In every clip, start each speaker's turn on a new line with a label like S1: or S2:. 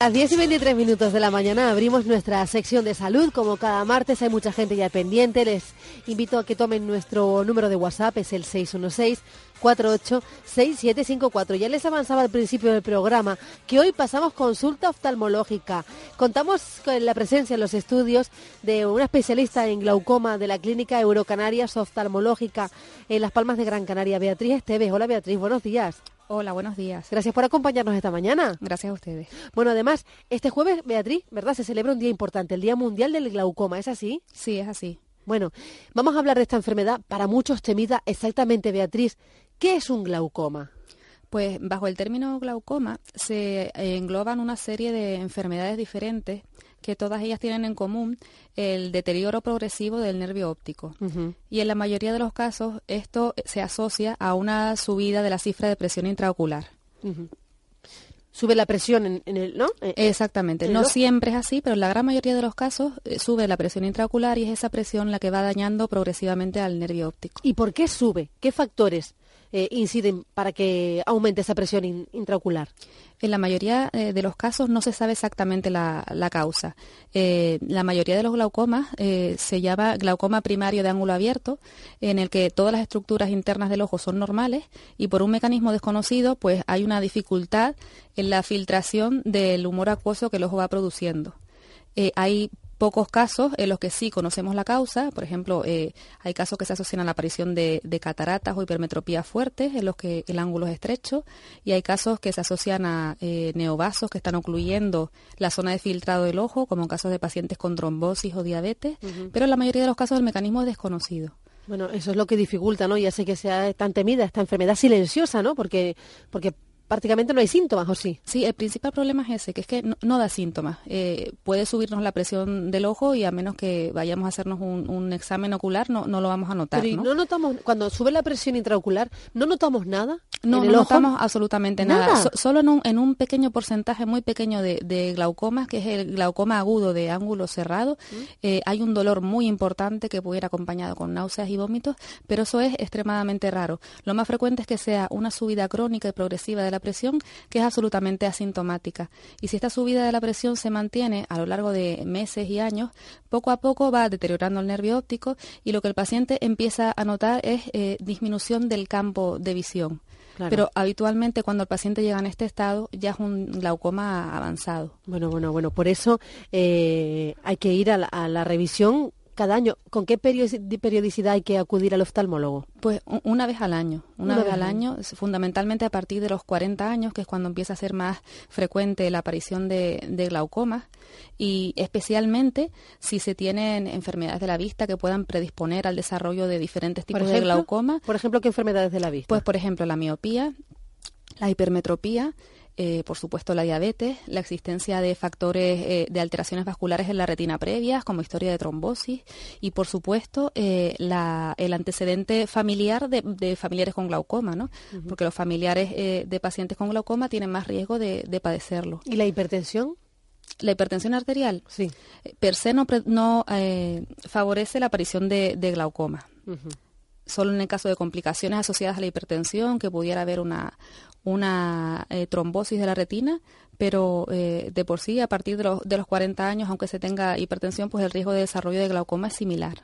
S1: A las 10 y 23 minutos de la mañana abrimos nuestra sección de salud. Como cada martes hay mucha gente ya pendiente. Les invito a que tomen nuestro número de WhatsApp, es el 616-486754. Ya les avanzaba al principio del programa que hoy pasamos consulta oftalmológica. Contamos con la presencia en los estudios de una especialista en glaucoma de la Clínica Eurocanarias Oftalmológica en Las Palmas de Gran Canaria, Beatriz Esteves. Hola Beatriz, buenos días.
S2: Hola, buenos días.
S1: Gracias por acompañarnos esta mañana.
S2: Gracias a ustedes.
S1: Bueno, además, este jueves, Beatriz, ¿verdad? Se celebra un día importante, el Día Mundial del Glaucoma, ¿es así?
S2: Sí, es así.
S1: Bueno, vamos a hablar de esta enfermedad para muchos temida exactamente, Beatriz. ¿Qué es un glaucoma?
S2: Pues bajo el término glaucoma se engloban una serie de enfermedades diferentes que todas ellas tienen en común el deterioro progresivo del nervio óptico. Y en la mayoría de los casos esto se asocia a una subida de la cifra de presión intraocular.
S1: Sube la presión en, el, ¿no? Eh,
S2: eh, Exactamente. no siempre es así, pero en la gran mayoría de los casos eh, sube la presión intraocular y es esa presión la que va dañando progresivamente al nervio óptico.
S1: ¿Y por qué sube? ¿Qué factores eh, inciden para que aumente esa presión intraocular?
S2: En la mayoría eh, de los casos no se sabe exactamente la, causa. Eh, la mayoría de los glaucomas se llama glaucoma primario de ángulo abierto, en el que todas las estructuras internas del ojo son normales y por un mecanismo desconocido pues hay una dificultad en la filtración del humor acuoso que el ojo va produciendo. hay pocos casos en los que sí conocemos la causa. Por ejemplo, eh, hay casos que se asocian a la aparición de, cataratas o hipermetropías fuertes en los que el ángulo es estrecho y hay casos que se asocian a eh, neovasos que están ocluyendo la zona de filtrado del ojo, como en casos de pacientes con trombosis o diabetes, pero en la mayoría de los casos el mecanismo es desconocido.
S1: Bueno, eso es lo que dificulta, ¿no? Ya sé que sea tan temida esta enfermedad silenciosa, ¿no? Porque, porque prácticamente no hay síntomas, ¿o sí?
S2: Sí, el principal problema es ese, que es que no, da síntomas. Eh, puede subirnos la presión del ojo y a menos que vayamos a hacernos un, examen ocular, no, no, lo vamos a notar.
S1: Pero ¿no? notamos, cuando sube la presión intraocular, ¿no notamos nada?
S2: No, no notamos absolutamente nada. solo en un, en un, pequeño porcentaje muy pequeño de, de, glaucomas, que es el glaucoma agudo de ángulo cerrado, ¿Mm? eh, hay un dolor muy importante que puede ir acompañado con náuseas y vómitos, pero eso es extremadamente raro. Lo más frecuente es que sea una subida crónica y progresiva de la presión que es absolutamente asintomática. Y si esta subida de la presión se mantiene a lo largo de meses y años, poco a poco va deteriorando el nervio óptico y lo que el paciente empieza a notar es eh, disminución del campo de visión. Pero habitualmente cuando el paciente llega en este estado ya es un glaucoma avanzado.
S1: Bueno, bueno, bueno. Por eso eh, hay que ir a la revisión cada año. ¿Con qué periodicidad hay que acudir al oftalmólogo?
S2: Pues una vez al año, una, vez, al año, fundamentalmente a partir de los 40 años, que es cuando empieza a ser más frecuente la aparición de, de glaucomas, y especialmente si se tienen enfermedades de la vista que puedan predisponer al desarrollo de diferentes tipos de glaucoma.
S1: Por ejemplo, ¿qué enfermedades de la vista?
S2: Pues, por ejemplo, la miopía, la hipermetropía, eh, por supuesto, la diabetes, la existencia de factores eh, de alteraciones vasculares en la retina previas, como historia de trombosis, y por supuesto, eh, el antecedente familiar de, familiares con glaucoma, ¿no? Porque los familiares de pacientes con glaucoma tienen más riesgo de, padecerlo.
S1: ¿Y la hipertensión?
S2: La hipertensión arterial,
S1: sí.
S2: per se no, no favorece la aparición de, glaucoma. Solo en el caso de complicaciones asociadas a la hipertensión, que pudiera haber una, una eh, trombosis de la retina, pero eh, de por sí, a partir de los, de los 40 años, aunque se tenga hipertensión, pues el riesgo de desarrollo de glaucoma es similar.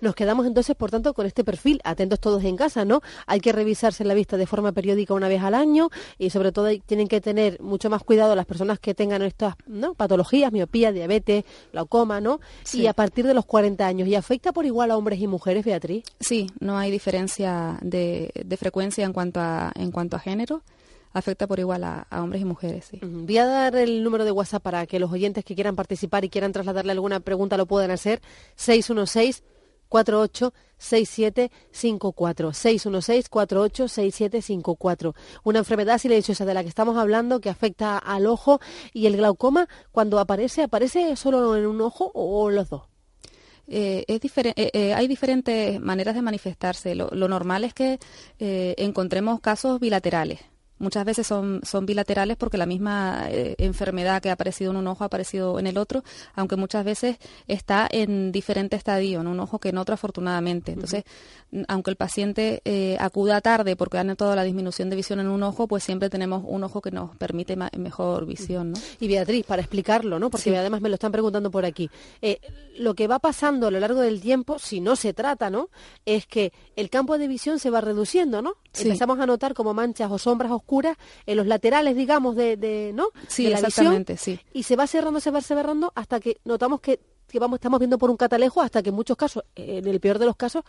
S1: Nos quedamos entonces, por tanto, con este perfil. Atentos todos en casa, ¿no? Hay que revisarse la vista de forma periódica una vez al año y sobre todo tienen que tener mucho más cuidado las personas que tengan estas ¿no? patologías, miopía, diabetes, glaucoma, ¿no? Y a partir de los 40 años. ¿Y afecta por igual a hombres y mujeres, Beatriz?
S2: Sí, no hay diferencia de, de frecuencia en cuanto a, en cuanto a género afecta por igual a, hombres y mujeres. Sí.
S1: Voy a dar el número de WhatsApp para que los oyentes que quieran participar y quieran trasladarle alguna pregunta lo puedan hacer. 616 486754 616 486754 Una enfermedad silenciosa de la que estamos hablando que afecta al ojo y el glaucoma cuando aparece, ¿aparece solo en un ojo o los dos?
S2: Eh, es eh, eh, hay diferentes maneras de manifestarse. Lo, lo normal es que encontremos casos bilaterales Muchas veces son, son bilaterales porque la misma eh, enfermedad que ha aparecido en un ojo ha aparecido en el otro, aunque muchas veces está en diferente estadio, en un ojo que en otro afortunadamente. Entonces, aunque el paciente eh, acuda tarde porque ha notado la disminución de visión en un ojo, pues siempre tenemos un ojo que nos permite mejor visión. ¿no?
S1: Y Beatriz, para explicarlo, ¿no? porque además me lo están preguntando por aquí, eh, lo que va pasando a lo largo del tiempo, si no se trata, ¿no? es que el campo de visión se va reduciendo, ¿no? Empezamos a notar como manchas o sombras oscuras en los laterales, digamos, de, de ¿no?
S2: Sí, exactamente, sí.
S1: Y se va cerrando, se va cerrando hasta que notamos que que vamos, estamos viendo por un catalejo hasta que en muchos casos, en el peor de los casos,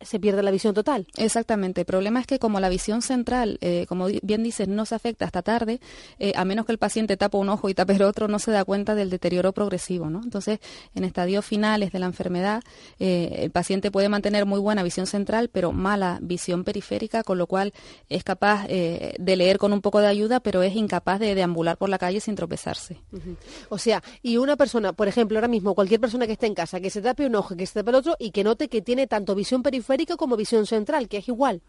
S1: se pierde la visión total.
S2: Exactamente. El problema es que como la visión central, eh, como bien dices, no se afecta hasta tarde, eh, a menos que el paciente tape un ojo y tape el otro, no se da cuenta del deterioro progresivo. ¿no? Entonces, en estadios finales de la enfermedad, eh, el paciente puede mantener muy buena visión central, pero mala visión periférica, con lo cual es capaz de leer con un poco de ayuda, pero es incapaz de deambular por la calle sin tropezarse.
S1: O sea, y una persona, por ejemplo, ahora mismo, cualquier persona que esté en casa, que se tape un ojo, que se tape el otro y que note que tiene tanto visión periférica, como visión central, que es igual.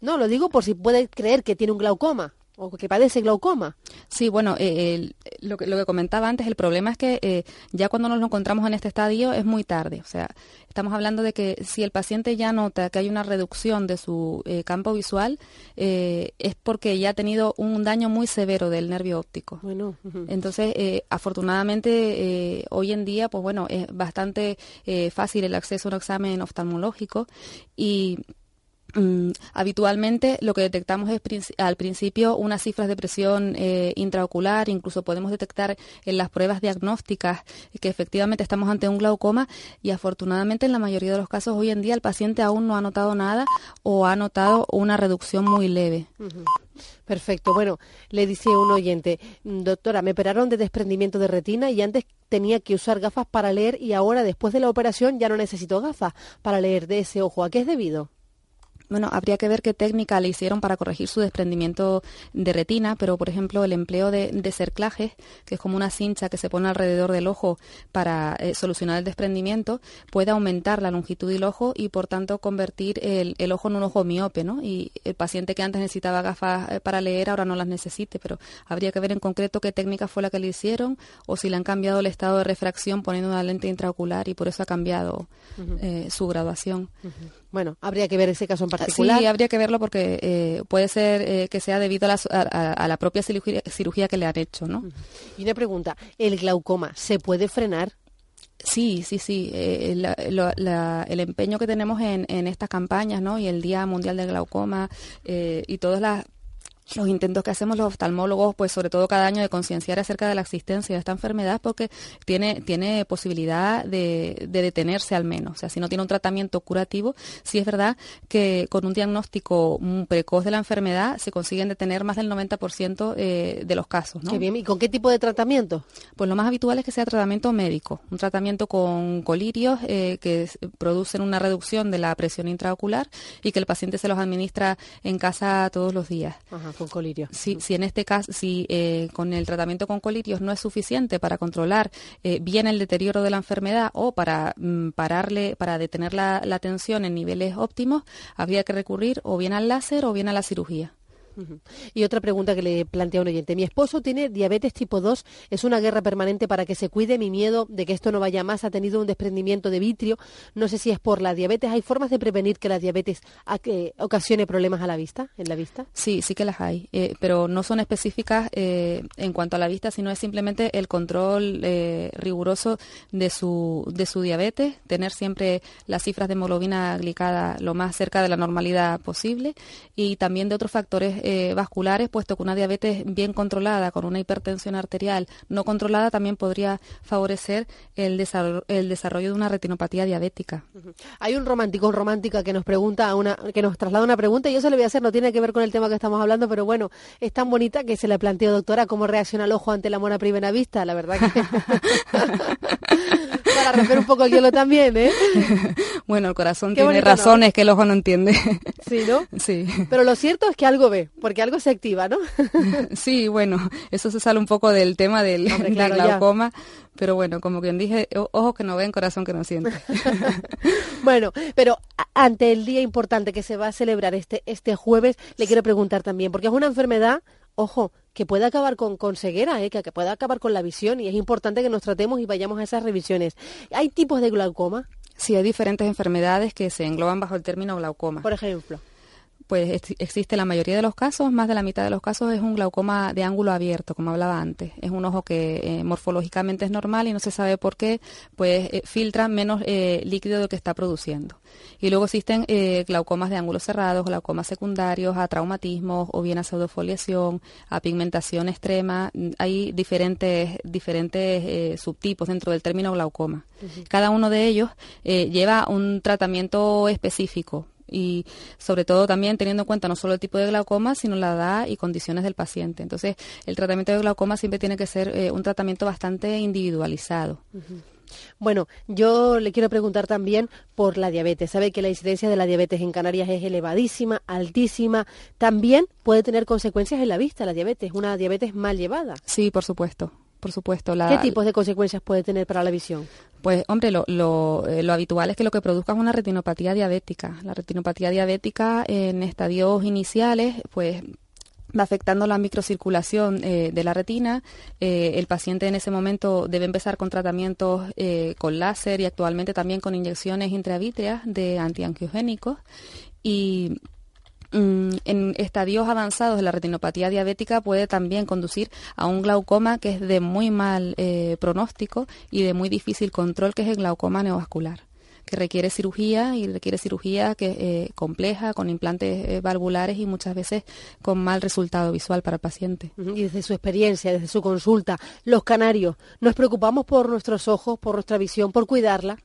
S1: No, lo digo por si puede creer que tiene un glaucoma o que padece glaucoma.
S2: Sí, bueno, eh, lo, que, lo que comentaba antes, el problema es que eh, ya cuando nos lo encontramos en este estadio es muy tarde. O sea, estamos hablando de que si el paciente ya nota que hay una reducción de su eh, campo visual, es porque ya ha tenido un daño muy severo del nervio óptico.
S1: Bueno.
S2: Entonces, afortunadamente, hoy en día, pues bueno, es bastante fácil el acceso a un examen oftalmológico y habitualmente lo que detectamos es al principio unas cifras de presión eh, intraocular, incluso podemos detectar en las pruebas diagnósticas que efectivamente estamos ante un glaucoma y afortunadamente en la mayoría de los casos hoy en día el paciente aún no ha notado nada o ha notado una reducción muy leve.
S1: Perfecto. Bueno, le dice un oyente, doctora, me operaron de desprendimiento de retina y antes tenía que usar gafas para leer y ahora después de la operación ya no necesito gafas para leer de ese ojo. ¿A qué es debido?
S2: Bueno, habría que ver qué técnica le hicieron para corregir su desprendimiento de retina, pero por ejemplo el empleo de, cerclajes, que es como una cincha que se pone alrededor del ojo para eh, solucionar el desprendimiento, puede aumentar la longitud del ojo y por tanto convertir el, ojo en un ojo miope, ¿no? Y el paciente que antes necesitaba gafas eh, para leer ahora no las necesite, pero habría que ver en concreto qué técnica fue la que le hicieron o si le han cambiado el estado de refracción poniendo una lente intraocular y por eso ha cambiado eh, su graduación.
S1: Bueno, habría que ver ese caso en particular.
S2: Sí, habría que verlo porque eh, puede ser eh, que sea debido a la, propia cirugía, que le han hecho, ¿no?
S1: Y una pregunta, ¿el glaucoma se puede frenar?
S2: Sí, sí, sí. Eh, el empeño que tenemos en, en, estas campañas, ¿no? Y el Día Mundial del Glaucoma y todas las los intentos que hacemos los oftalmólogos, pues sobre todo cada año, de concienciar acerca de la existencia de esta enfermedad, porque tiene, tiene posibilidad de, detenerse al menos. O sea, si no tiene un tratamiento curativo, sí es verdad que con un diagnóstico precoz de la enfermedad se consiguen detener más del 90% eh, de los casos. ¿no?
S1: bien. ¿Y con qué tipo de tratamiento?
S2: Pues lo más habitual es que sea tratamiento médico, un tratamiento con colirios eh, que producen una reducción de la presión intraocular y que el paciente se los administra en casa todos los días.
S1: Ajá con colirio.
S2: Si, si en este caso, si eh, con el tratamiento con colirios no es suficiente para controlar eh, bien el deterioro de la enfermedad o para mm, pararle, para detener la, la tensión en niveles óptimos, habría que recurrir o bien al láser o bien a la cirugía.
S1: Y otra pregunta que le plantea un oyente. Mi esposo tiene diabetes tipo 2. Es una guerra permanente para que se cuide. Mi miedo de que esto no vaya más. Ha tenido un desprendimiento de vitrio. No sé si es por la diabetes. ¿Hay formas de prevenir que la diabetes ocasione problemas a la vista, en la vista?
S2: Sí, sí que las hay. Eh, pero no son específicas eh, en cuanto a la vista, sino es simplemente el control eh, riguroso de su, de su diabetes. Tener siempre las cifras de hemoglobina glicada lo más cerca de la normalidad posible. Y también de otros factores eh, vasculares, puesto que una diabetes bien controlada con una hipertensión arterial no controlada también podría favorecer el desarrollo, el desarrollo de una retinopatía diabética.
S1: Hay un romántico, un romántica que nos pregunta una, que nos traslada una pregunta y yo se le voy a hacer, no tiene que ver con el tema que estamos hablando, pero bueno, es tan bonita que se le planteó, doctora, cómo reacciona el ojo ante la mona primera vista, la verdad que para romper un poco el hielo también, ¿eh?
S2: Bueno, el corazón tiene razones que el ojo no entiende.
S1: Sí, ¿no?
S2: Sí.
S1: Pero lo cierto es que algo ve, porque algo se activa, ¿no?
S2: Sí, bueno, eso se sale un poco del tema del, glaucoma, pero bueno, como bien dije, ojos que no ven, corazón que no siente.
S1: bueno, pero ante el día importante que se va a celebrar este, este jueves, le quiero preguntar también, porque es una enfermedad ojo, que puede acabar con, con ceguera, ¿eh? que, que puede acabar con la visión y es importante que nos tratemos y vayamos a esas revisiones. ¿Hay tipos de glaucoma?
S2: Sí, hay diferentes enfermedades que se engloban bajo el término glaucoma.
S1: Por ejemplo
S2: pues existe la mayoría de los casos, más de la mitad de los casos es un glaucoma de ángulo abierto, como hablaba antes. Es un ojo que eh, morfológicamente es normal y no se sabe por qué, pues eh, filtra menos eh, líquido de lo que está produciendo. Y luego existen glaucomas de ángulos cerrados, glaucomas secundarios, a traumatismos o bien a pseudofoliación, a pigmentación extrema. Hay diferentes, diferentes subtipos dentro del término glaucoma. Cada uno de ellos lleva un tratamiento específico y sobre todo también teniendo en cuenta no solo el tipo de glaucoma, sino la edad y condiciones del paciente. Entonces, el tratamiento de glaucoma siempre tiene que ser eh, un tratamiento bastante individualizado.
S1: Bueno, yo le quiero preguntar también por la diabetes. Sabe que la incidencia de la diabetes en Canarias es elevadísima, altísima. También puede tener consecuencias en la vista la diabetes, una diabetes mal llevada.
S2: Sí, por supuesto por supuesto.
S1: La, ¿Qué tipos de consecuencias puede tener para la visión?
S2: Pues, hombre, lo, lo, eh, lo, habitual es que lo que produzca es una retinopatía diabética. La retinopatía diabética en estadios iniciales, pues va afectando la microcirculación eh, de la retina. Eh, el paciente en ese momento debe empezar con tratamientos con láser y actualmente también con inyecciones intravítreas de antiangiogénicos. Y en estadios avanzados de la retinopatía diabética puede también conducir a un glaucoma que es de muy mal eh, pronóstico y de muy difícil control, que es el glaucoma neovascular que requiere cirugía y requiere cirugía que eh, compleja con implantes eh, valvulares y muchas veces con mal resultado visual para el paciente.
S1: Y desde su experiencia, desde su consulta, los canarios, ¿nos preocupamos por nuestros ojos, por nuestra visión, por cuidarla?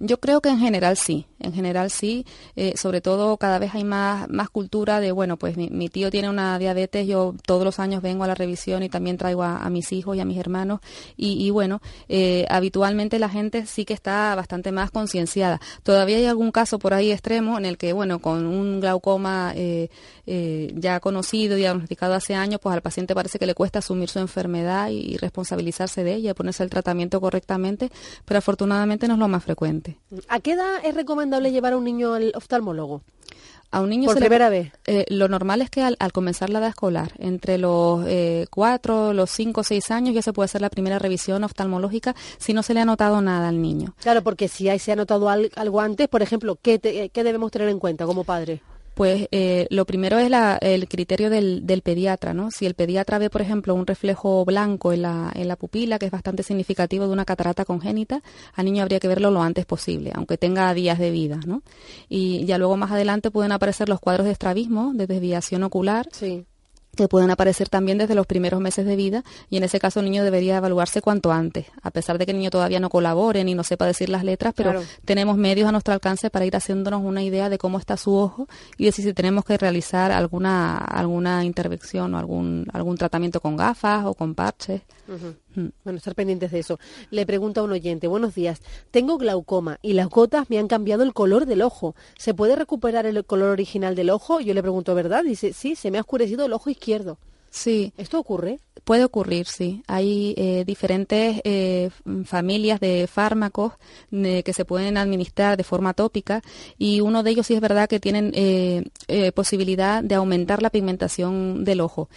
S2: Yo creo que en general sí, en general sí, eh, sobre todo cada vez hay más, más cultura de, bueno, pues mi, tío tiene una diabetes, yo todos los años vengo a la revisión y también traigo a, mis hijos y a mis hermanos y, bueno, eh, habitualmente la gente sí que está bastante más concienciada. Todavía hay algún caso por ahí extremo en el que, bueno, con un glaucoma eh, ya conocido, diagnosticado hace años, pues al paciente parece que le cuesta asumir su enfermedad y, responsabilizarse de ella, ponerse el tratamiento correctamente, pero afortunadamente no es lo más frecuente.
S1: ¿A qué edad es recomendable llevar a un niño al oftalmólogo?
S2: A un niño
S1: por primera vez.
S2: Eh, lo normal es que al, comenzar la edad escolar, entre los eh, cuatro, los cinco, seis años, ya se puede hacer la primera revisión oftalmológica si no se le ha notado nada al niño.
S1: Claro, porque si hay, se ha notado algo antes, por ejemplo, ¿qué, ¿qué debemos tener en cuenta como padre?
S2: Pues eh, lo primero es el criterio del, pediatra, ¿no? Si el pediatra ve, por ejemplo, un reflejo blanco en la, en la pupila, que es bastante significativo de una catarata congénita, al niño habría que verlo lo antes posible, aunque tenga días de vida, ¿no? Y ya luego más adelante pueden aparecer los cuadros de estrabismo, de desviación ocular,
S1: sí
S2: que pueden aparecer también desde los primeros meses de vida y en ese caso el niño debería evaluarse cuanto antes, a pesar de que el niño todavía no colabore ni no sepa decir las letras, pero tenemos medios a nuestro alcance para ir haciéndonos una idea de cómo está su ojo y de si tenemos que realizar alguna alguna intervención o algún algún tratamiento con gafas o con parches.
S1: Mm. Bueno, estar pendientes de eso. Le pregunta a un oyente, buenos días, tengo glaucoma y las gotas me han cambiado el color del ojo. ¿Se puede recuperar el color original del ojo? Yo le pregunto, ¿verdad? Dice, sí, se me ha oscurecido el ojo izquierdo.
S2: Sí.
S1: ¿Esto ocurre?
S2: Puede ocurrir, sí. Hay eh, diferentes eh, familias de fármacos que se pueden administrar de forma tópica y uno de ellos sí es verdad que tienen eh, posibilidad de aumentar la pigmentación del ojo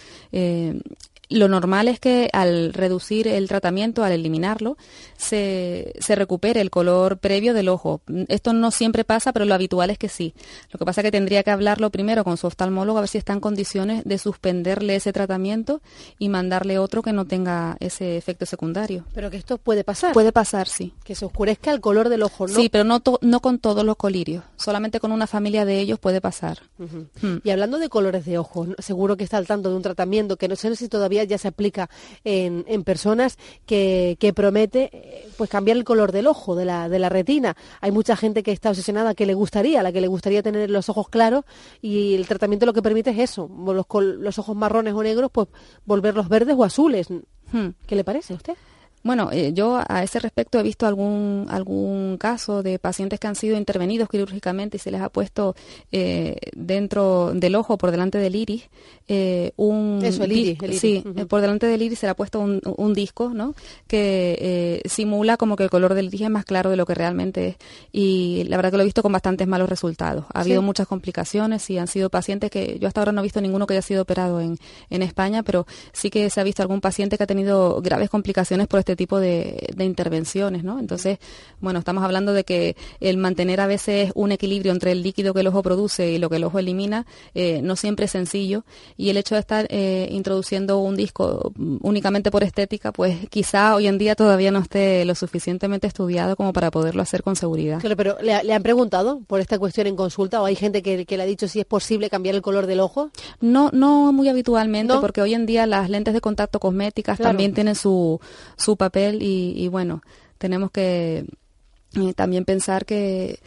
S2: lo normal es que al reducir el tratamiento, al eliminarlo, se, se, recupere el color previo del ojo. Esto no siempre pasa, pero lo habitual es que sí. Lo que pasa es que tendría que hablarlo primero con su oftalmólogo a ver si está en condiciones de suspenderle ese tratamiento y mandarle otro que no tenga ese efecto secundario.
S1: Pero que esto puede pasar.
S2: Puede pasar, sí.
S1: Que se oscurezca el color del ojo, ¿no?
S2: Sí, pero no, no con todos los colirios. Solamente con una familia de ellos puede pasar.
S1: Hmm. Y hablando de colores de ojo, seguro que está al tanto de un tratamiento que no sé si todavía ya se aplica en, en personas que, que, promete eh, pues cambiar el color del ojo, de la, de la retina. Hay mucha gente que está obsesionada que le gustaría, a la que le gustaría tener los ojos claros y el tratamiento lo que permite es eso, los, los ojos marrones o negros, pues volverlos verdes o azules. Hmm. ¿Qué le parece a usted?
S2: Bueno, eh, yo a ese respecto he visto algún algún caso de pacientes que han sido intervenidos quirúrgicamente y se les ha puesto eh, dentro del ojo, por delante del iris, eh, un
S1: Eso, el iris, el iris.
S2: sí, por delante del iris se le ha puesto un, un disco, ¿no? Que eh, simula como que el color del iris es más claro de lo que realmente es y la verdad que lo he visto con bastantes malos resultados. Ha habido
S1: Sí.
S2: muchas complicaciones y han sido pacientes que yo hasta ahora no he visto ninguno que haya sido operado en, en España, pero sí que se ha visto algún paciente que ha tenido graves complicaciones por este tipo de, de intervenciones, ¿no? Entonces, bueno, estamos hablando de que el mantener a veces un equilibrio entre el líquido que el ojo produce y lo que el ojo elimina eh, no siempre es sencillo y el hecho de estar eh, introduciendo un disco únicamente por estética, pues quizá hoy en día todavía no esté lo suficientemente estudiado como para poderlo hacer con seguridad.
S1: Claro, pero ¿le, le han preguntado por esta cuestión en consulta o hay gente que, que le ha dicho si es posible cambiar el color del ojo?
S2: No, no muy habitualmente,
S1: ¿No?
S2: porque hoy en día las lentes de contacto cosméticas
S1: Claro.
S2: también tienen su, su papel y, y bueno, tenemos que eh, también pensar que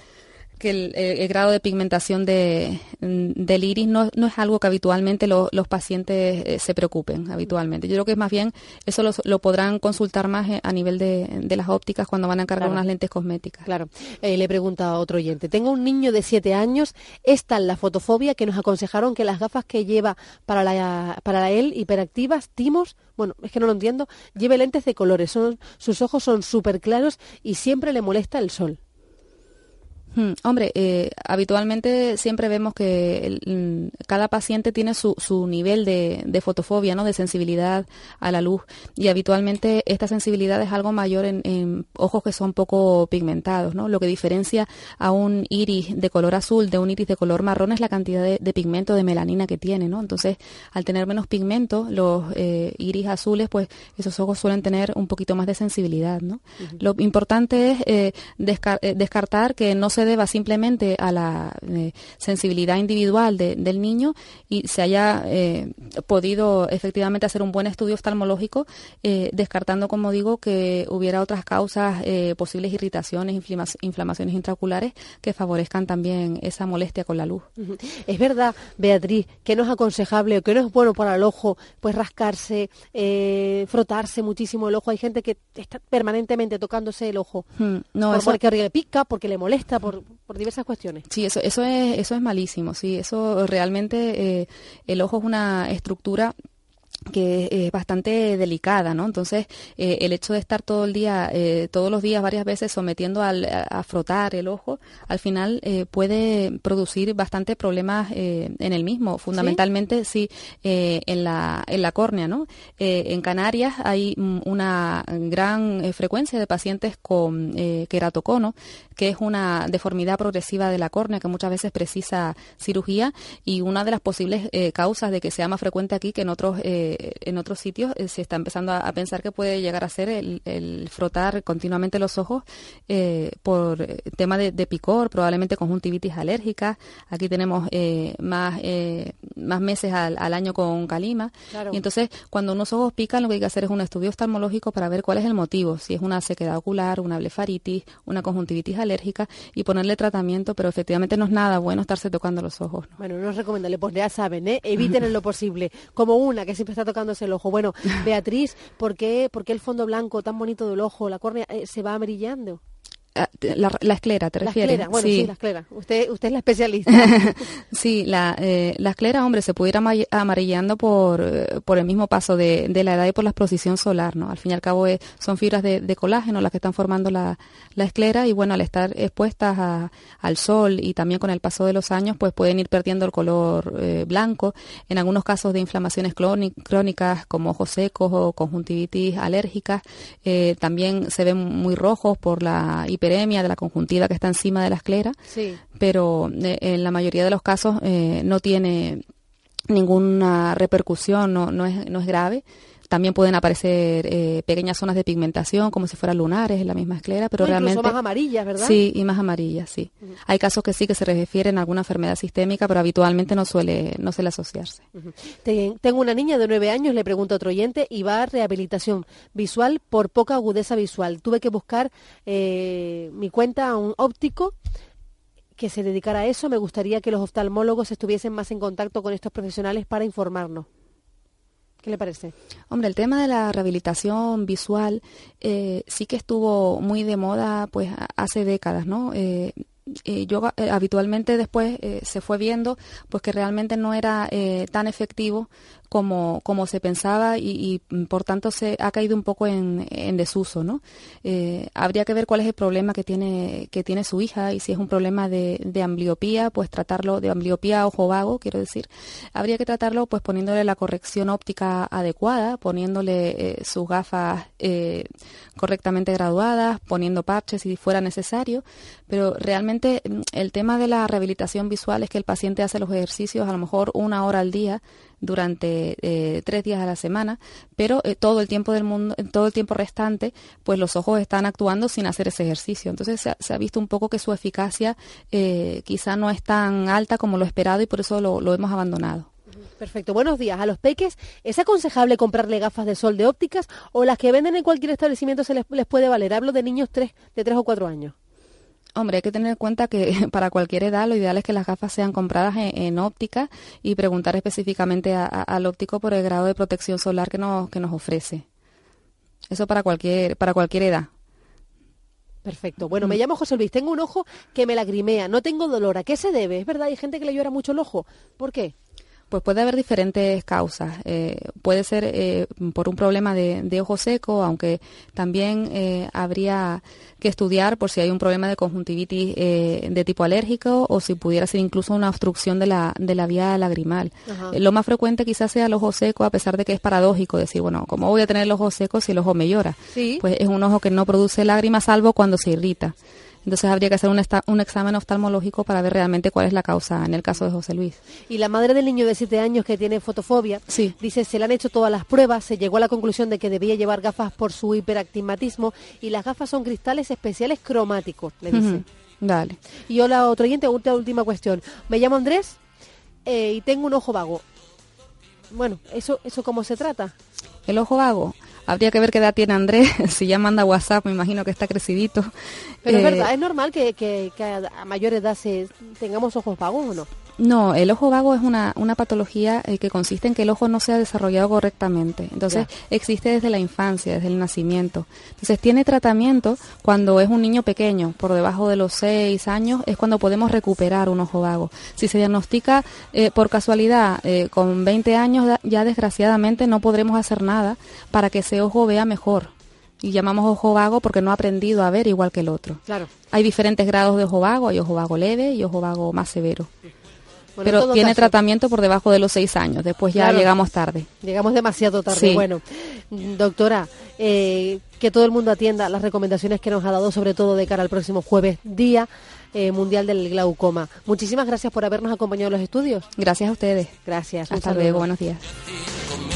S2: que el, el- el grado de pigmentación de, mm, del iris no, no es algo que habitualmente lo- los pacientes eh, se preocupen habitualmente. Yo creo que es más bien eso lo, lo podrán consultar más eh, a nivel de, de las ópticas cuando van a encargar
S1: Claro.
S2: unas lentes cosméticas.
S1: Claro. Eh, le pregunta a otro oyente. Tengo un niño de 7 años. Es tal la fotofobia que nos aconsejaron que las gafas que lleva para la, para él hiperactivas, timos, bueno, es que no lo entiendo, lleve lentes de colores. Son, sus ojos son súper claros y siempre le molesta el sol.
S2: Hmm, Hombre, eh, habitualmente siempre vemos que el- mm, cada paciente tiene su, su nivel de, de fotofobia, ¿no? de sensibilidad a la luz y habitualmente esta sensibilidad es algo mayor en, en ojos que son poco pigmentados. ¿no? Lo que diferencia a un iris de color azul de un iris de color marrón es la cantidad de, de pigmento de melanina que tiene. ¿no? Entonces, al tener menos pigmento, los eh, iris azules, pues esos ojos suelen tener un poquito más de sensibilidad. ¿no? Lo importante es eh, descar- eh, descartar que no se deba simplemente a la eh, sensibilidad individual de- del niño y se haya eh, podido efectivamente hacer un buen estudio oftalmológico, eh, descartando, como digo, que hubiera otras causas, posibles irritaciones, inflama- inflamaciones intraoculares que favorezcan también esa molestia con la luz.
S1: Es verdad, Beatriz, que no es aconsejable o que no es bueno para el ojo, pues rascarse, frotarse muchísimo el ojo. Hay gente que está permanentemente tocándose el ojo.
S2: Hmm, No,
S1: por-
S2: eso-
S1: porque le pica, porque le molesta, por, por diversas cuestiones.
S2: Sí, eso, eso es, eso es malísimo, sí, eso realmente, eh, el ojo es una estructura que es bastante delicada, ¿no? Entonces, eh, el hecho de estar todo el día, eh, todos los días, varias veces sometiendo al- a, frotar el ojo, al final eh, puede producir bastante problemas eh, en el mismo, fundamentalmente sí, eh, en la en la córnea, ¿no? Eh, en Canarias hay mm, una gran eh, frecuencia de pacientes con eh, queratocono, que es una deformidad progresiva de la córnea que muchas veces precisa cirugía y una de las posibles eh, causas de que sea más frecuente aquí que en otros eh, en otros sitios eh, se está empezando a, a pensar que puede llegar a ser el, el frotar continuamente los ojos eh, por eh, tema de, de picor, probablemente conjuntivitis alérgica. Aquí tenemos eh, más más meses al, al año con calima
S1: Claro.
S2: y entonces cuando unos ojos pican lo que hay que hacer es un estudio oftalmológico para ver cuál es el motivo, si es una sequedad ocular, una blefaritis, una conjuntivitis alérgica y ponerle tratamiento, pero efectivamente no es nada bueno estarse tocando los ojos. ¿no?
S1: Bueno, no es recomendable, pues ya saben, eviten en lo posible. Como una que siempre está tocándose el ojo. Bueno, Beatriz, ¿por qué, por qué el fondo blanco tan bonito del ojo, la córnea, eh, se va amarillando?
S2: Ah, La, la esclera, ¿te
S1: La
S2: refieres?
S1: esclera, bueno, sí. la esclera. Usted, usted es la especialista.
S2: Sí, la, eh, la esclera, hombre, se puede ir ama- amarillando por, eh, por el mismo paso de, de la edad y por la exposición solar, ¿no? Al fin y al cabo eh, son fibras de, de colágeno las que están formando la, la esclera y bueno, al estar expuestas a- al sol y también con el paso de los años, pues pueden ir perdiendo el color eh, blanco. En algunos casos de inflamaciones crónicas como ojos secos o conjuntivitis alérgicas, eh, también se ven muy rojos por la hiperemia de la conjuntiva que está encima de la esclera
S1: sí.
S2: pero eh, en la mayoría de los casos eh, no tiene ninguna repercusión, no, no, es, no es grave. También pueden aparecer eh, pequeñas zonas de pigmentación, como si fueran lunares en la misma esclera, pero
S1: incluso
S2: realmente...
S1: más amarillas, ¿verdad?
S2: Sí, y más amarillas, sí. Hay casos que sí que se refieren a alguna enfermedad sistémica, pero habitualmente no suele, no suele asociarse.
S1: Tengo una niña de nueve años, le pregunto a otro oyente, y va a rehabilitación visual por poca agudeza visual. Tuve que buscar eh, mi cuenta a un óptico que se dedicara a eso. Me gustaría que los oftalmólogos estuviesen más en contacto con estos profesionales para informarnos. ¿Qué le parece?
S2: Hombre, el tema de la rehabilitación visual eh, sí que estuvo muy de moda pues hace décadas, ¿no? Eh, eh, yo habitualmente después se fue viendo pues que realmente no era tan efectivo como, como se pensaba y, mm, por tanto se ha caído un poco en, desuso, ¿no? Eh, habría que ver cuál es el problema que tiene, que tiene su hija y si es un problema de, de ambliopía, pues tratarlo, de ambliopía ojo vago, quiero decir, habría que tratarlo pues poniéndole la corrección óptica adecuada, poniéndole eh, sus gafas eh, correctamente graduadas, poniendo parches si fuera necesario, pero realmente mm, el tema de la rehabilitación visual es que el paciente hace los ejercicios a lo mejor una hora al día durante eh, tres días a la semana, pero eh, todo el tiempo del mundo, todo el tiempo restante, pues los ojos están actuando sin hacer ese ejercicio. Entonces se ha, visto un poco que su eficacia eh, quizá no es tan alta como lo esperado y por eso lo, hemos abandonado.
S1: Perfecto. Buenos días. A los peques, ¿es aconsejable comprarle gafas de sol de ópticas o las que venden en cualquier establecimiento se les, puede valer? Hablo de niños tres, de tres o cuatro años.
S2: Hombre, hay que tener en cuenta que para cualquier edad lo ideal es que las gafas sean compradas en, óptica y preguntar específicamente al óptico por el grado de protección solar que nos, que nos ofrece. Eso para cualquier, para cualquier edad.
S1: Perfecto. Bueno, me mm. llamo José Luis. Tengo un ojo que me lagrimea. No tengo dolor. ¿A qué se debe? Es verdad, hay gente que le llora mucho el ojo. ¿Por qué?
S2: Pues puede haber diferentes causas. Eh, puede ser eh, por un problema de, ojo seco, aunque también eh, habría que estudiar por si hay un problema de conjuntivitis de tipo alérgico o si pudiera ser incluso una obstrucción de la, de la vía lagrimal. lo más frecuente quizás sea el ojo seco, a pesar de que es paradójico decir, bueno, ¿cómo voy a tener el ojo seco si el ojo me llora? Pues es un ojo que no produce lágrimas salvo cuando se irrita. Entonces habría que hacer un, un, examen oftalmológico para ver realmente cuál es la causa en el caso de José Luis.
S1: Y la madre del niño de 7 años que tiene fotofobia dice se le han hecho todas las pruebas, se llegó a la conclusión de que debía llevar gafas por su hiperactimatismo y las gafas son cristales especiales cromáticos, le dice.
S2: Dale.
S1: Y hola, otro oyente, última, última cuestión. Me llamo Andrés eh, y tengo un ojo vago. Bueno, ¿eso, ¿eso cómo se trata?
S2: El ojo vago. Habría que ver qué edad tiene Andrés. si ya manda WhatsApp, me imagino que está crecidito.
S1: Pero es verdad, eh, es normal que, que, a mayor edad se, tengamos ojos vagos o no.
S2: No, el ojo vago es una, una patología eh, que consiste en que el ojo no se ha desarrollado correctamente. Entonces, existe desde la infancia, desde el nacimiento. Entonces, tiene tratamiento cuando es un niño pequeño, por debajo de los 6 años, es cuando podemos recuperar un ojo vago. Si se diagnostica eh, por casualidad eh, con 20 años, ya desgraciadamente no podremos hacer nada para que ese ojo vea mejor y llamamos ojo vago porque no ha aprendido a ver igual que el otro.
S1: Claro.
S2: Hay diferentes grados de ojo vago, hay ojo vago leve y ojo vago más severo pero tiene tratamiento por debajo de los seis años. Después ya llegamos tarde.
S1: Llegamos demasiado tarde. Bueno, doctora, eh, que todo el mundo atienda las recomendaciones que nos ha dado, sobre todo de cara al próximo jueves, Día eh, Mundial del Glaucoma. Muchísimas gracias por habernos acompañado en los estudios.
S2: Gracias a ustedes.
S1: Gracias.
S2: Hasta luego. Buenos días.